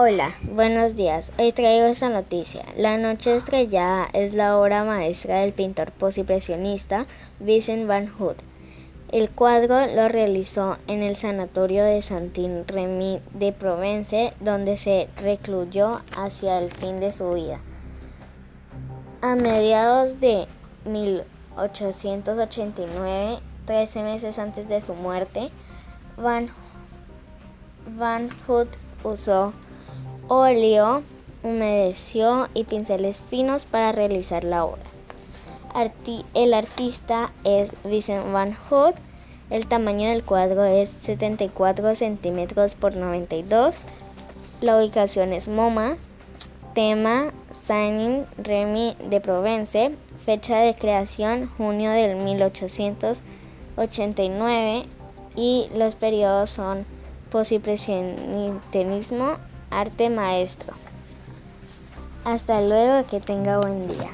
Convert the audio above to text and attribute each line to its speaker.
Speaker 1: Hola, buenos días. Hoy traigo esta noticia. La Noche Estrellada es la obra maestra del pintor postimpresionista Vincent van Gogh. El cuadro lo realizó en el sanatorio de Saint-Remy de Provence, donde se recluyó hacia el fin de su vida. A mediados de 1889, 13 meses antes de su muerte, Van, Van Gogh usó óleo, humedeció y pinceles finos para realizar la obra. el artista es Vincent van Gogh. El tamaño del cuadro es 74 centímetros por 92. La ubicación es MoMA. Tema Saint Remy de Provence. Fecha de creación junio del 1889. Y los periodos son postimpresionismo arte maestro. Hasta luego, que tenga buen día.